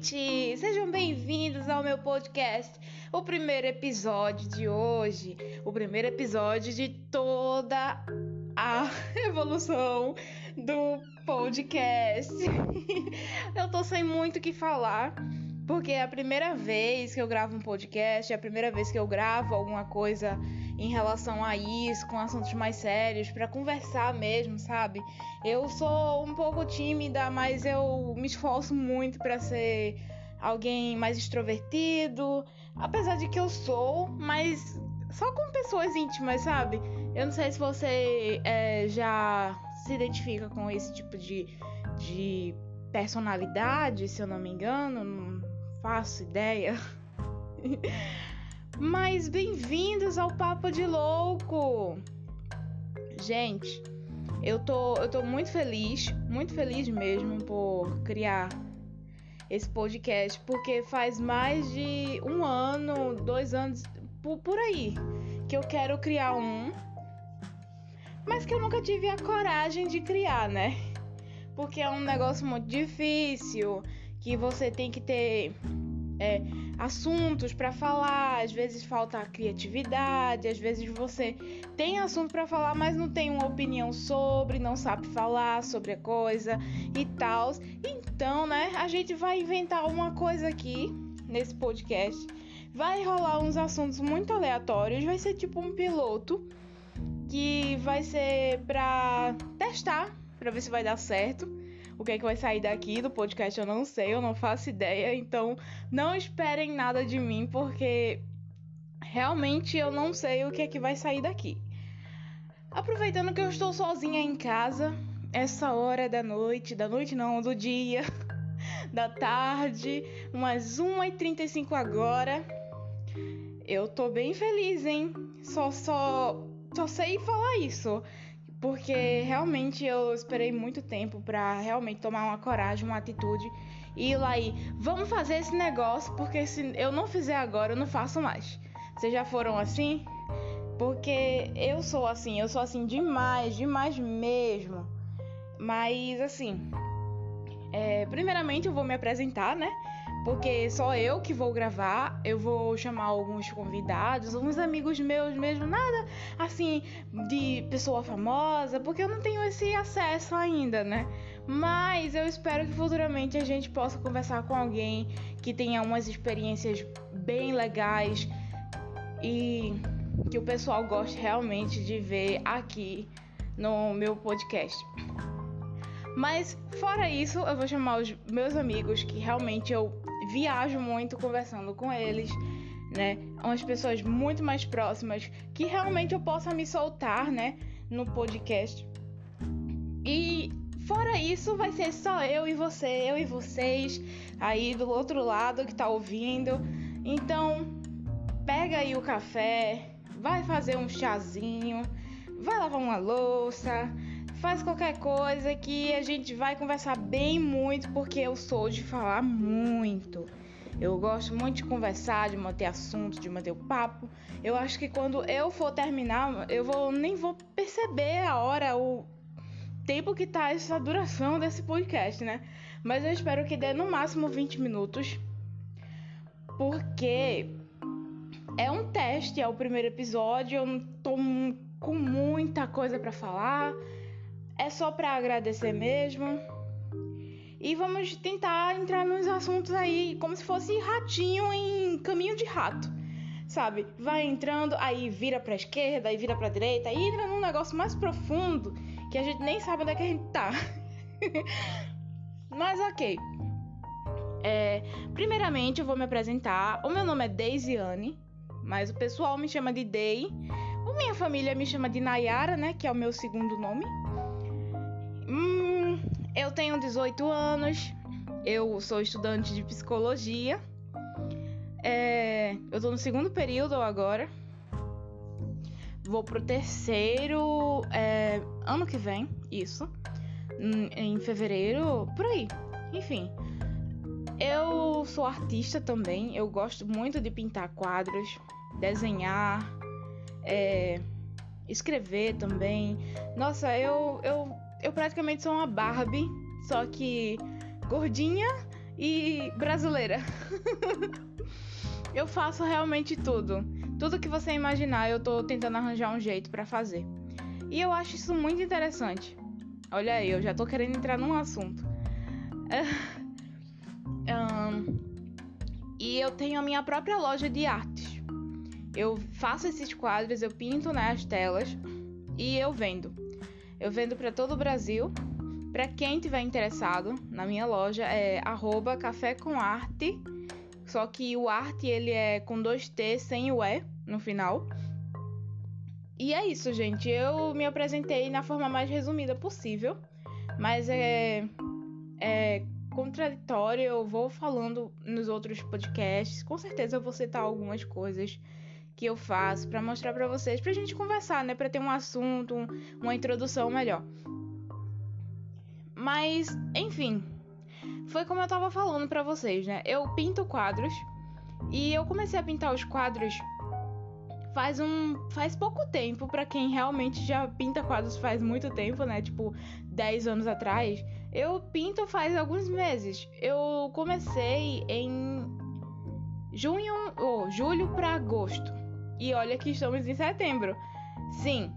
gente! Sejam bem-vindos ao meu podcast. O primeiro episódio de hoje, o primeiro episódio de toda a evolução do podcast. eu tô sem muito o que falar, porque é a primeira vez que eu gravo um podcast, é a primeira vez que eu gravo alguma coisa em relação a isso, com assuntos mais sérios, para conversar mesmo, sabe? Eu sou um pouco tímida, mas eu me esforço muito para ser alguém mais extrovertido, apesar de que eu sou, mas só com pessoas íntimas, sabe? Eu não sei se você é, já se identifica com esse tipo de, de personalidade, se eu não me engano, não faço ideia. Mas bem-vindos ao Papo de Louco! Gente, eu tô, eu tô muito feliz, muito feliz mesmo por criar esse podcast, porque faz mais de um ano, dois anos, por, por aí, que eu quero criar um, mas que eu nunca tive a coragem de criar, né? Porque é um negócio muito difícil, que você tem que ter. É, assuntos para falar, às vezes falta criatividade, às vezes você tem assunto para falar, mas não tem uma opinião sobre, não sabe falar sobre a coisa e tal. Então, né, a gente vai inventar uma coisa aqui nesse podcast. Vai rolar uns assuntos muito aleatórios, vai ser tipo um piloto que vai ser para testar, para ver se vai dar certo. O que é que vai sair daqui do podcast eu não sei, eu não faço ideia. Então não esperem nada de mim, porque realmente eu não sei o que é que vai sair daqui. Aproveitando que eu estou sozinha em casa, essa hora da noite, da noite não, do dia, da tarde, umas 1h35 agora. Eu tô bem feliz, hein? Só, só, só sei falar isso porque realmente eu esperei muito tempo para realmente tomar uma coragem, uma atitude e ir lá e vamos fazer esse negócio, porque se eu não fizer agora, eu não faço mais. Vocês já foram assim? Porque eu sou assim, eu sou assim demais, demais mesmo. Mas assim, é, primeiramente eu vou me apresentar, né? Porque só eu que vou gravar, eu vou chamar alguns convidados, alguns amigos meus mesmo, nada assim de pessoa famosa, porque eu não tenho esse acesso ainda, né? Mas eu espero que futuramente a gente possa conversar com alguém que tenha umas experiências bem legais e que o pessoal goste realmente de ver aqui no meu podcast. Mas fora isso, eu vou chamar os meus amigos que realmente eu viajo muito conversando com eles, né? Umas pessoas muito mais próximas que realmente eu possa me soltar, né? No podcast. E fora isso, vai ser só eu e você, eu e vocês aí do outro lado que tá ouvindo. Então, pega aí o café, vai fazer um chazinho, vai lavar uma louça, faz qualquer coisa que a gente vai conversar bem muito, porque eu sou de falar muito. Eu gosto muito de conversar, de manter assunto, de manter o papo. Eu acho que quando eu for terminar, eu vou nem vou perceber a hora, o tempo que tá essa duração desse podcast, né? Mas eu espero que dê no máximo 20 minutos. Porque é um teste, é o primeiro episódio, eu não tô com muita coisa para falar é só para agradecer mesmo. E vamos tentar entrar nos assuntos aí como se fosse ratinho em caminho de rato. Sabe? Vai entrando, aí vira pra esquerda, aí vira pra direita, aí entra num negócio mais profundo que a gente nem sabe onde é que a gente tá. Mas ok. É, primeiramente eu vou me apresentar. O meu nome é Deisiane, mas o pessoal me chama de Dei. A minha família me chama de Nayara, né? Que é o meu segundo nome. Hum, eu tenho 18 anos, eu sou estudante de psicologia. É, eu tô no segundo período agora. Vou pro terceiro é, ano que vem, isso. Em fevereiro, por aí. Enfim. Eu sou artista também. Eu gosto muito de pintar quadros, desenhar, é, escrever também. Nossa, eu, eu eu praticamente sou uma Barbie, só que gordinha e brasileira. eu faço realmente tudo. Tudo que você imaginar, eu tô tentando arranjar um jeito para fazer. E eu acho isso muito interessante. Olha aí, eu já tô querendo entrar num assunto. um, e eu tenho a minha própria loja de artes. Eu faço esses quadros, eu pinto nas telas e eu vendo. Eu vendo para todo o Brasil. Para quem tiver interessado, na minha loja é café com arte. Só que o arte ele é com dois T sem o E no final. E é isso, gente. Eu me apresentei na forma mais resumida possível, mas é, é contraditório. Eu vou falando nos outros podcasts. Com certeza eu vou citar algumas coisas que eu faço para mostrar para vocês, pra gente conversar, né, para ter um assunto, um, uma introdução melhor. Mas, enfim, foi como eu tava falando para vocês, né? Eu pinto quadros e eu comecei a pintar os quadros faz um faz pouco tempo para quem realmente já pinta quadros faz muito tempo, né? Tipo 10 anos atrás. Eu pinto faz alguns meses. Eu comecei em junho ou oh, julho para agosto. E olha que estamos em setembro. Sim,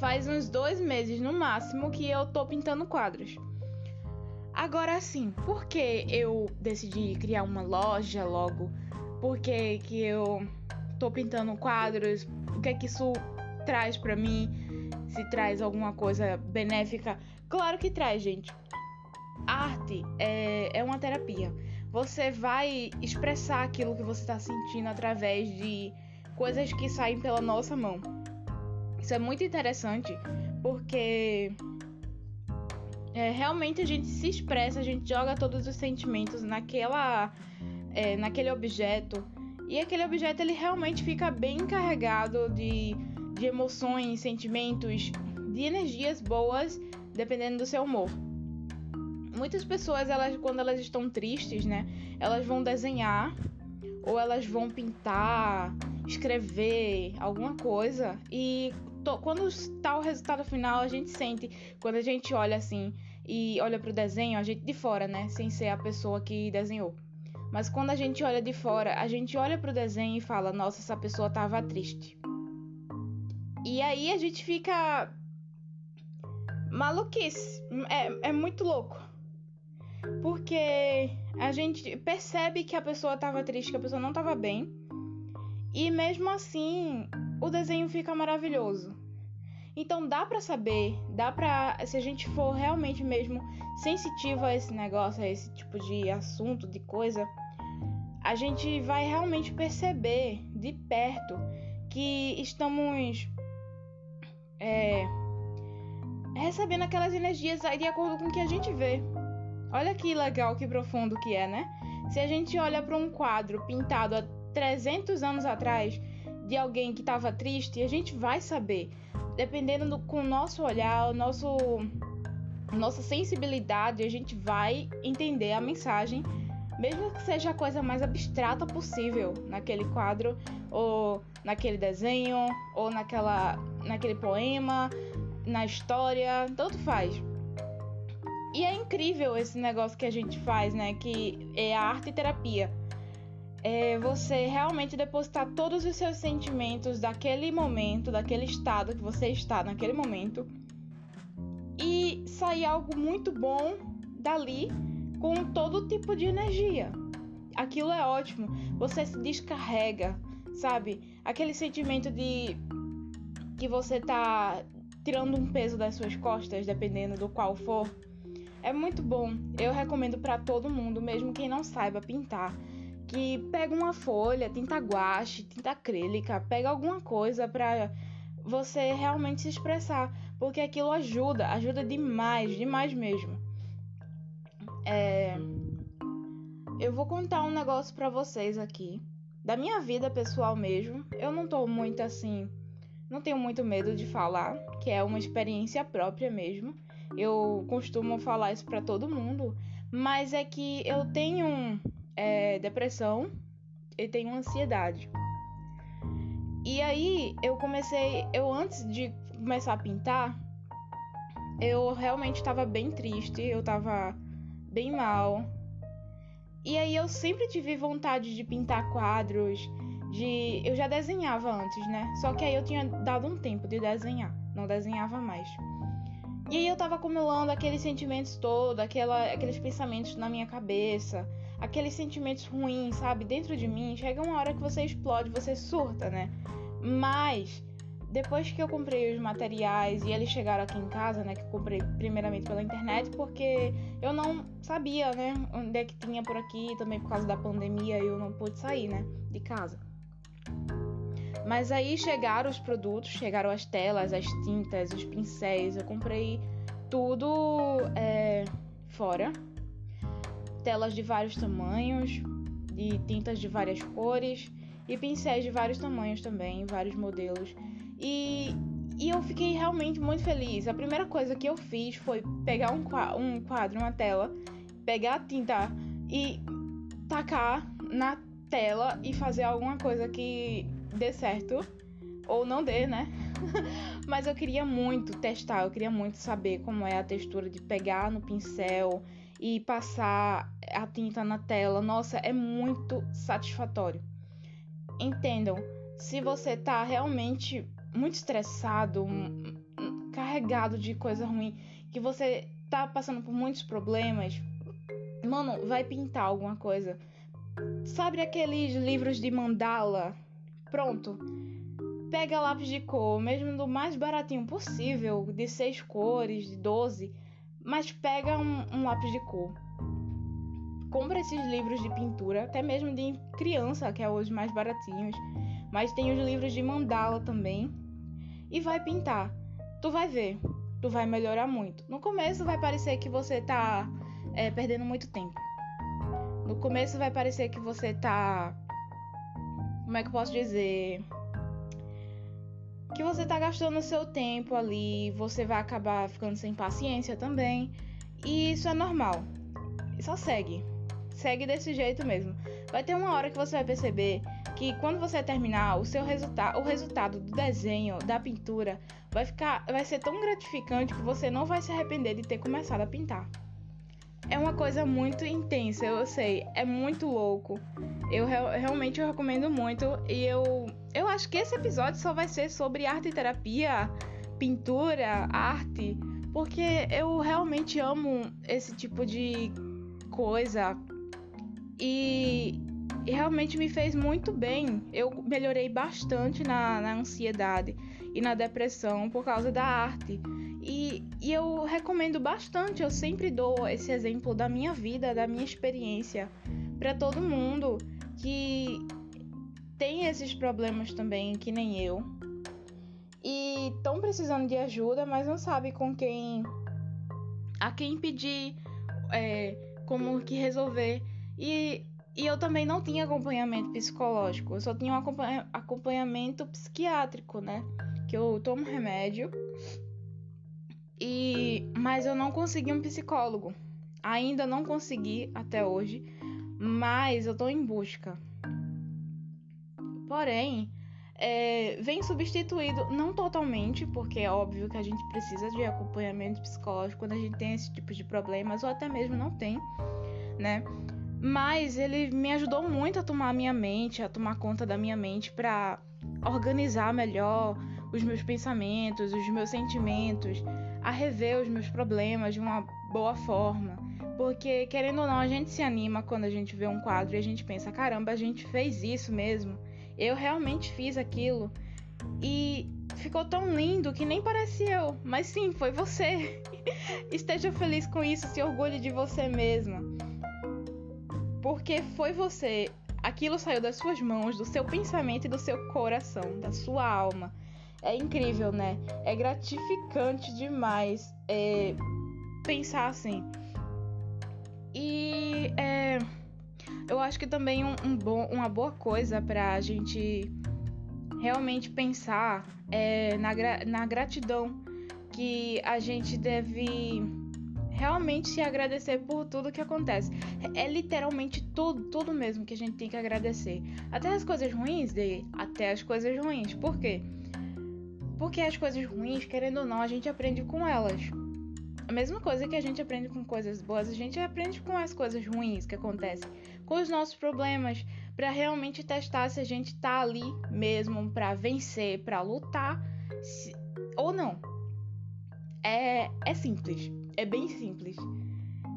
faz uns dois meses no máximo que eu tô pintando quadros. Agora sim, por que eu decidi criar uma loja logo? Por que, que eu tô pintando quadros? O que é que isso traz para mim? Se traz alguma coisa benéfica? Claro que traz, gente. Arte é, é uma terapia você vai expressar aquilo que você está sentindo através de coisas que saem pela nossa mão. Isso é muito interessante porque é, realmente a gente se expressa, a gente joga todos os sentimentos naquela, é, naquele objeto e aquele objeto ele realmente fica bem carregado de, de emoções, sentimentos, de energias boas, dependendo do seu humor muitas pessoas, elas, quando elas estão tristes, né? Elas vão desenhar ou elas vão pintar, escrever alguma coisa e to, quando está o resultado final, a gente sente quando a gente olha assim e olha pro desenho, a gente de fora, né, sem ser a pessoa que desenhou. Mas quando a gente olha de fora, a gente olha pro desenho e fala: "Nossa, essa pessoa tava triste". E aí a gente fica maluquice. É, é muito louco. Porque a gente percebe que a pessoa estava triste, que a pessoa não estava bem. E mesmo assim, o desenho fica maravilhoso. Então dá para saber, dá para se a gente for realmente mesmo sensitivo a esse negócio, a esse tipo de assunto, de coisa, a gente vai realmente perceber de perto que estamos é, recebendo aquelas energias de acordo com o que a gente vê. Olha que legal, que profundo que é, né? Se a gente olha para um quadro pintado há 300 anos atrás de alguém que estava triste, a gente vai saber, dependendo do com o nosso olhar, o nosso nossa sensibilidade, a gente vai entender a mensagem, mesmo que seja a coisa mais abstrata possível naquele quadro ou naquele desenho ou naquela naquele poema, na história, tanto faz. E é incrível esse negócio que a gente faz, né? Que é a arte terapia. É você realmente depositar todos os seus sentimentos daquele momento, daquele estado que você está naquele momento, e sair algo muito bom dali com todo tipo de energia. Aquilo é ótimo. Você se descarrega, sabe? Aquele sentimento de que você tá tirando um peso das suas costas, dependendo do qual for é muito bom. Eu recomendo para todo mundo, mesmo quem não saiba pintar, que pega uma folha, tinta guache, tinta acrílica, pega alguma coisa para você realmente se expressar, porque aquilo ajuda, ajuda demais, demais mesmo. É... Eu vou contar um negócio para vocês aqui, da minha vida pessoal mesmo. Eu não tô muito assim, não tenho muito medo de falar, que é uma experiência própria mesmo. Eu costumo falar isso para todo mundo, mas é que eu tenho é, depressão e tenho ansiedade. E aí eu comecei, eu antes de começar a pintar, eu realmente estava bem triste, eu estava bem mal, E aí eu sempre tive vontade de pintar quadros, de eu já desenhava antes, né? Só que aí eu tinha dado um tempo de desenhar, não desenhava mais. E aí eu tava acumulando aqueles sentimentos todos, aquela, aqueles pensamentos na minha cabeça, aqueles sentimentos ruins, sabe? Dentro de mim, chega uma hora que você explode, você surta, né? Mas depois que eu comprei os materiais e eles chegaram aqui em casa, né, que eu comprei primeiramente pela internet, porque eu não sabia, né, onde é que tinha por aqui, também por causa da pandemia eu não pude sair, né, de casa. Mas aí chegaram os produtos, chegaram as telas, as tintas, os pincéis. Eu comprei tudo é, fora. Telas de vários tamanhos, de tintas de várias cores e pincéis de vários tamanhos também, vários modelos. E, e eu fiquei realmente muito feliz. A primeira coisa que eu fiz foi pegar um um quadro uma tela, pegar a tinta e tacar na tela e fazer alguma coisa que dê certo ou não dê, né? Mas eu queria muito testar, eu queria muito saber como é a textura de pegar no pincel e passar a tinta na tela. Nossa, é muito satisfatório. Entendam, se você tá realmente muito estressado, carregado de coisa ruim, que você tá passando por muitos problemas, mano, vai pintar alguma coisa. Sabe aqueles livros de mandala Pronto. Pega lápis de cor, mesmo do mais baratinho possível, de seis cores, de 12, mas pega um, um lápis de cor. Compra esses livros de pintura, até mesmo de criança, que é os mais baratinhos, mas tem os livros de mandala também, e vai pintar. Tu vai ver, tu vai melhorar muito. No começo vai parecer que você tá é, perdendo muito tempo. No começo vai parecer que você tá como é que eu posso dizer? Que você tá gastando o seu tempo ali, você vai acabar ficando sem paciência também. E isso é normal. Só segue. Segue desse jeito mesmo. Vai ter uma hora que você vai perceber que quando você terminar, o seu resultado, o resultado do desenho, da pintura, vai ficar, vai ser tão gratificante que você não vai se arrepender de ter começado a pintar. É uma coisa muito intensa, eu sei, é muito louco. Eu realmente eu recomendo muito e eu eu acho que esse episódio só vai ser sobre arte e terapia, pintura, arte, porque eu realmente amo esse tipo de coisa e, e realmente me fez muito bem. Eu melhorei bastante na, na ansiedade e na depressão por causa da arte. E, e eu recomendo bastante, eu sempre dou esse exemplo da minha vida, da minha experiência, para todo mundo que tem esses problemas também, que nem eu, e estão precisando de ajuda, mas não sabe com quem, a quem pedir, é, como que resolver. E, e eu também não tinha acompanhamento psicológico, eu só tinha um acompanhamento psiquiátrico, né? Que eu tomo remédio e mas eu não consegui um psicólogo. Ainda não consegui até hoje, mas eu tô em busca. Porém, é, vem substituído, não totalmente, porque é óbvio que a gente precisa de acompanhamento psicológico quando a gente tem esse tipo de problemas, ou até mesmo não tem, né? Mas ele me ajudou muito a tomar a minha mente, a tomar conta da minha mente para organizar melhor os meus pensamentos, os meus sentimentos, a rever os meus problemas de uma boa forma. Porque, querendo ou não, a gente se anima quando a gente vê um quadro e a gente pensa: caramba, a gente fez isso mesmo. Eu realmente fiz aquilo. E ficou tão lindo que nem parece eu. Mas sim, foi você. Esteja feliz com isso, se orgulhe de você mesma. Porque foi você. Aquilo saiu das suas mãos, do seu pensamento e do seu coração, da sua alma é incrível, né? É gratificante demais é, pensar assim. E é, eu acho que também um, um bom, uma boa coisa pra gente realmente pensar é, na, na gratidão que a gente deve realmente se agradecer por tudo que acontece. É literalmente tudo, tudo mesmo que a gente tem que agradecer. Até as coisas ruins, de, até as coisas ruins. Por quê? Porque as coisas ruins, querendo ou não, a gente aprende com elas. a mesma coisa que a gente aprende com coisas boas, a gente aprende com as coisas ruins que acontecem, com os nossos problemas, para realmente testar se a gente tá ali mesmo para vencer, para lutar, se, ou não. É, é simples, é bem simples.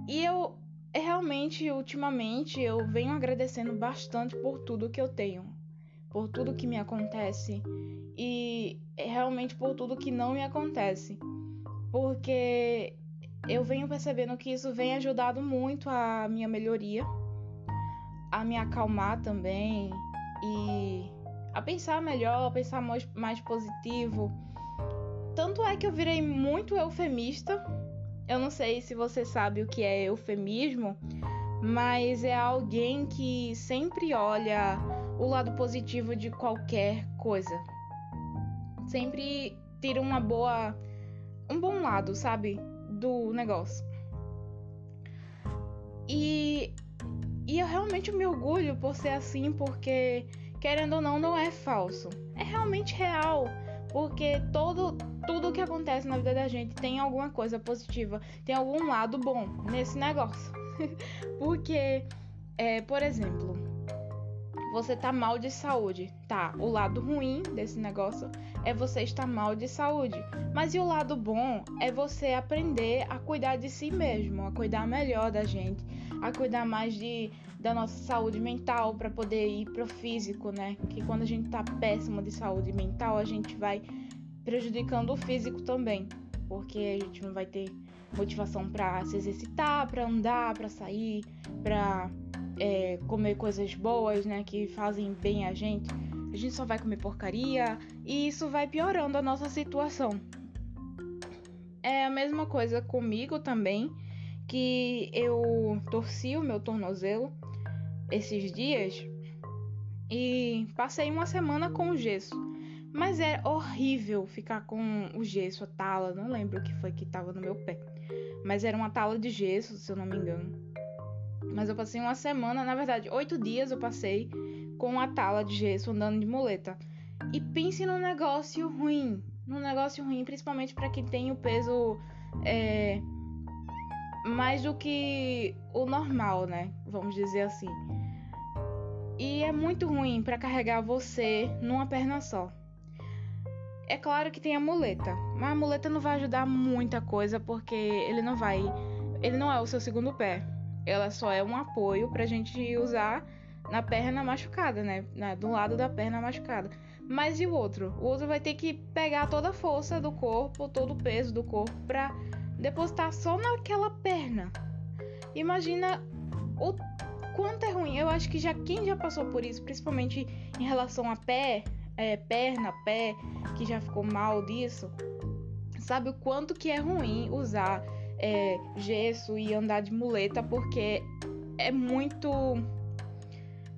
E eu realmente, ultimamente, eu venho agradecendo bastante por tudo que eu tenho, por tudo que me acontece e realmente por tudo que não me acontece. Porque eu venho percebendo que isso vem ajudado muito a minha melhoria, a me acalmar também e a pensar melhor, a pensar mais positivo. Tanto é que eu virei muito eufemista. Eu não sei se você sabe o que é eufemismo, mas é alguém que sempre olha o lado positivo de qualquer coisa. Sempre tira uma boa um bom lado, sabe? do negócio. E, e eu realmente me orgulho por ser assim, porque, querendo ou não, não é falso. É realmente real. Porque todo, tudo que acontece na vida da gente tem alguma coisa positiva, tem algum lado bom nesse negócio. porque, é, por exemplo, você tá mal de saúde. Tá, o lado ruim desse negócio é você estar mal de saúde. Mas e o lado bom é você aprender a cuidar de si mesmo, a cuidar melhor da gente, a cuidar mais de da nossa saúde mental para poder ir pro físico, né? Que quando a gente tá péssimo de saúde mental, a gente vai prejudicando o físico também, porque a gente não vai ter motivação para se exercitar, para andar, para sair, para é, comer coisas boas, né, que fazem bem a gente, a gente só vai comer porcaria e isso vai piorando a nossa situação. É a mesma coisa comigo também, que eu torci o meu tornozelo esses dias e passei uma semana com o gesso. Mas é horrível ficar com o gesso, a tala, não lembro o que foi que tava no meu pé. Mas era uma tala de gesso, se eu não me engano. Mas eu passei uma semana, na verdade, oito dias eu passei com a tala de gesso andando de muleta. E pense num negócio ruim. Num negócio ruim, principalmente para quem tem o peso é, mais do que o normal, né? Vamos dizer assim. E é muito ruim para carregar você numa perna só. É claro que tem a muleta, mas a muleta não vai ajudar muita coisa porque ele não vai. Ele não é o seu segundo pé ela só é um apoio pra gente usar na perna machucada, né? Na, do lado da perna machucada. Mas e o outro? O outro vai ter que pegar toda a força do corpo, todo o peso do corpo pra depositar só naquela perna. Imagina o quanto é ruim. Eu acho que já quem já passou por isso, principalmente em relação a pé, é, perna, pé, que já ficou mal disso, sabe o quanto que é ruim usar é, gesso e andar de muleta porque é muito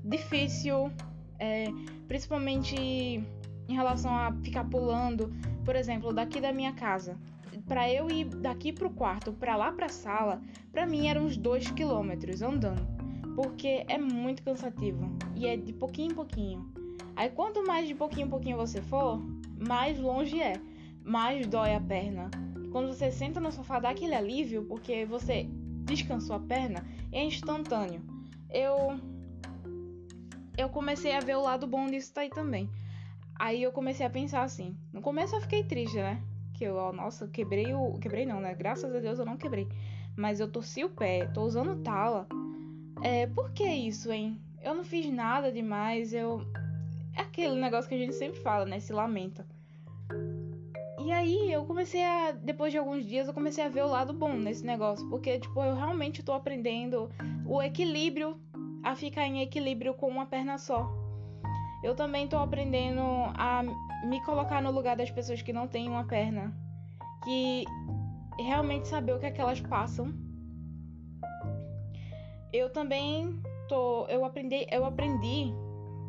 difícil, é, principalmente em relação a ficar pulando, por exemplo, daqui da minha casa. Para eu ir daqui pro quarto, para lá pra sala, para mim eram uns 2 quilômetros andando, porque é muito cansativo e é de pouquinho em pouquinho. Aí quanto mais de pouquinho em pouquinho você for, mais longe é, mais dói a perna, quando você senta no sofá, dá aquele alívio porque você descansou a perna, é instantâneo. Eu eu comecei a ver o lado bom disso aí também. Aí eu comecei a pensar assim. No começo eu fiquei triste, né? Que eu, nossa, quebrei o. Quebrei não, né? Graças a Deus eu não quebrei. Mas eu torci o pé, tô usando tala. É, por que isso, hein? Eu não fiz nada demais, eu. É aquele negócio que a gente sempre fala, né? Se lamenta. E aí eu comecei a, depois de alguns dias, eu comecei a ver o lado bom nesse negócio, porque tipo, eu realmente tô aprendendo o equilíbrio, a ficar em equilíbrio com uma perna só. Eu também tô aprendendo a me colocar no lugar das pessoas que não têm uma perna, que realmente saber o que é que elas passam. Eu também tô, eu aprendi, eu aprendi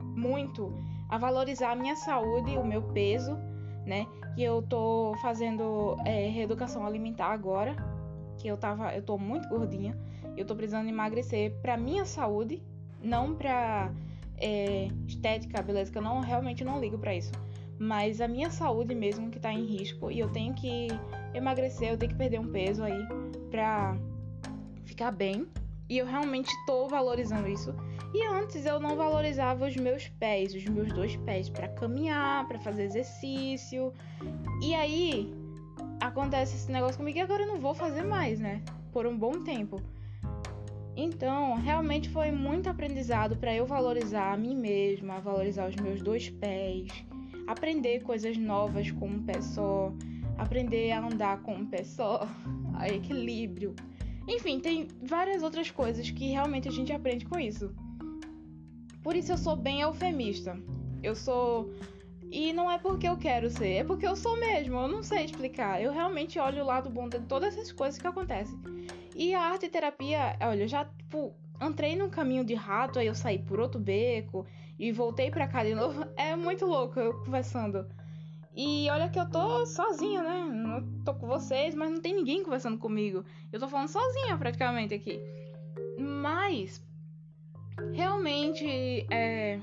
muito a valorizar a minha saúde, o meu peso, né? Que eu tô fazendo é, reeducação alimentar agora, que eu tava, eu tô muito gordinha, eu tô precisando emagrecer para minha saúde, não pra é, estética, beleza, que eu não realmente não ligo para isso, mas a minha saúde mesmo que tá em risco e eu tenho que emagrecer, eu tenho que perder um peso aí pra ficar bem. E eu realmente tô valorizando isso. E antes eu não valorizava os meus pés, os meus dois pés, para caminhar, para fazer exercício. E aí acontece esse negócio comigo e agora eu não vou fazer mais, né? Por um bom tempo. Então, realmente foi muito aprendizado para eu valorizar a mim mesma, valorizar os meus dois pés, aprender coisas novas com um pé só, aprender a andar com um pé só, a equilíbrio. Enfim, tem várias outras coisas que realmente a gente aprende com isso. Por isso eu sou bem eufemista. Eu sou. E não é porque eu quero ser, é porque eu sou mesmo. Eu não sei explicar. Eu realmente olho o lado bom de todas essas coisas que acontecem. E a arte terapia, olha, eu já, tipo, entrei num caminho de rato, aí eu saí por outro beco e voltei pra cá de novo. É muito louco eu conversando. E olha que eu tô sozinha, né? Não tô com vocês, mas não tem ninguém conversando comigo. Eu tô falando sozinha praticamente aqui. Mas realmente é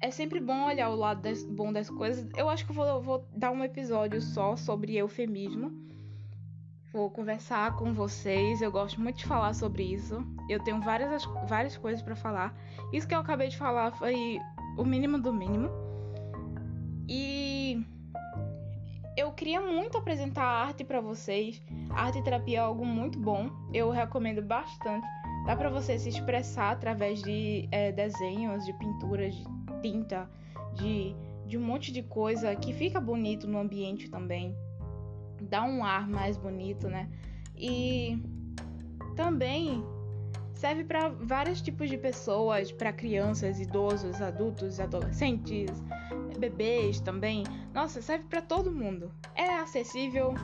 é sempre bom olhar o lado das, bom das coisas. Eu acho que eu vou, vou dar um episódio só sobre eufemismo Vou conversar com vocês. Eu gosto muito de falar sobre isso. Eu tenho várias, várias coisas para falar. Isso que eu acabei de falar foi o mínimo do mínimo. E eu queria muito apresentar arte para vocês. A arte terapia é algo muito bom. Eu recomendo bastante. Dá para você se expressar através de é, desenhos, de pinturas, de tinta, de, de um monte de coisa que fica bonito no ambiente também dá um ar mais bonito, né? E também serve para vários tipos de pessoas, para crianças, idosos, adultos, adolescentes, bebês também. Nossa, serve para todo mundo. É acessível,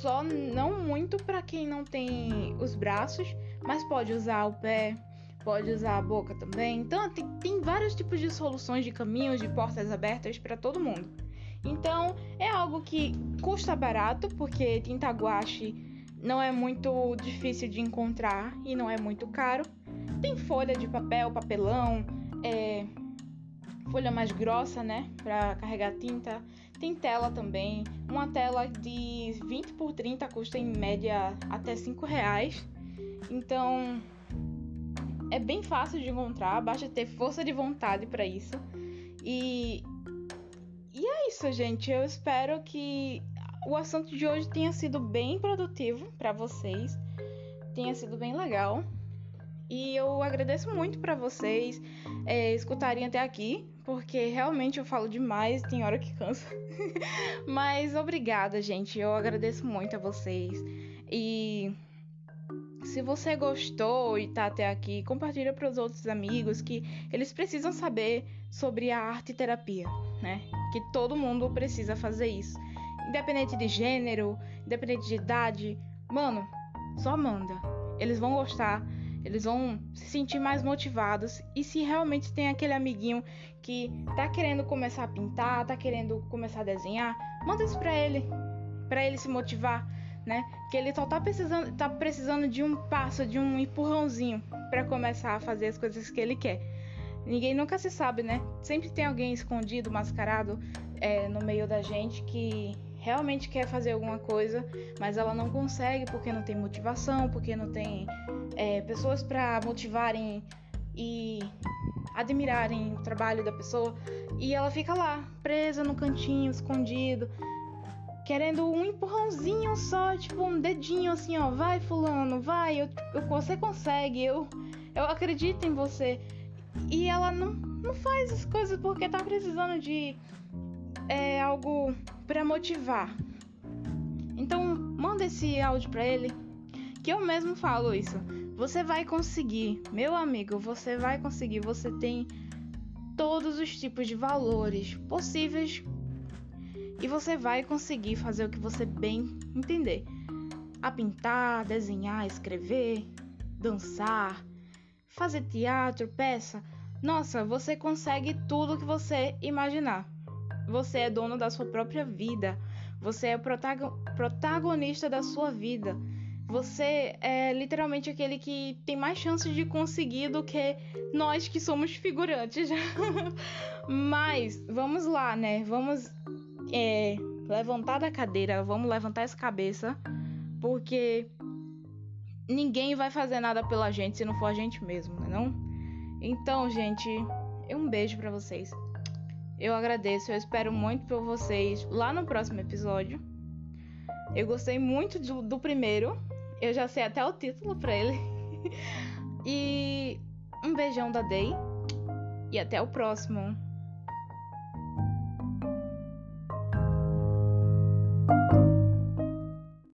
só não muito para quem não tem os braços, mas pode usar o pé, pode usar a boca também. Então tem, tem vários tipos de soluções de caminhos, de portas abertas para todo mundo. Então, é algo que custa barato, porque tinta guache não é muito difícil de encontrar e não é muito caro. Tem folha de papel, papelão, é, folha mais grossa, né, para carregar tinta. Tem tela também. Uma tela de 20 por 30 custa em média até 5 reais. Então é bem fácil de encontrar, basta ter força de vontade para isso. E e é isso, gente. Eu espero que o assunto de hoje tenha sido bem produtivo para vocês, tenha sido bem legal. E eu agradeço muito para vocês é, escutarem até aqui, porque realmente eu falo demais, tem hora que cansa. Mas obrigada, gente. Eu agradeço muito a vocês. E se você gostou e tá até aqui, compartilha para os outros amigos que eles precisam saber sobre a arte terapia, né? Que todo mundo precisa fazer isso. Independente de gênero, independente de idade, mano, só manda. Eles vão gostar, eles vão se sentir mais motivados. E se realmente tem aquele amiguinho que tá querendo começar a pintar, tá querendo começar a desenhar, manda isso pra ele, para ele se motivar, né? Que ele só tá precisando, tá precisando de um passo, de um empurrãozinho para começar a fazer as coisas que ele quer. Ninguém nunca se sabe, né? Sempre tem alguém escondido, mascarado é, no meio da gente que realmente quer fazer alguma coisa, mas ela não consegue porque não tem motivação, porque não tem é, pessoas para motivarem e admirarem o trabalho da pessoa. E ela fica lá, presa no cantinho, escondido, querendo um empurrãozinho só, tipo um dedinho assim, ó, vai fulano, vai, eu, eu, você consegue, eu, eu acredito em você. E ela não, não faz as coisas porque tá precisando de é, algo para motivar. Então, manda esse áudio para ele, que eu mesmo falo isso. Você vai conseguir, meu amigo, você vai conseguir. Você tem todos os tipos de valores possíveis e você vai conseguir fazer o que você bem entender. A pintar, desenhar, escrever, dançar, fazer teatro, peça. Nossa, você consegue tudo que você imaginar. Você é dono da sua própria vida. Você é protagonista da sua vida. Você é literalmente aquele que tem mais chances de conseguir do que nós que somos figurantes. Mas vamos lá, né? Vamos é, levantar da cadeira, vamos levantar essa cabeça, porque ninguém vai fazer nada pela gente se não for a gente mesmo, né? Não? Então, gente, um beijo para vocês. Eu agradeço, eu espero muito por vocês lá no próximo episódio. Eu gostei muito do, do primeiro. Eu já sei até o título pra ele. e um beijão da Day. E até o próximo.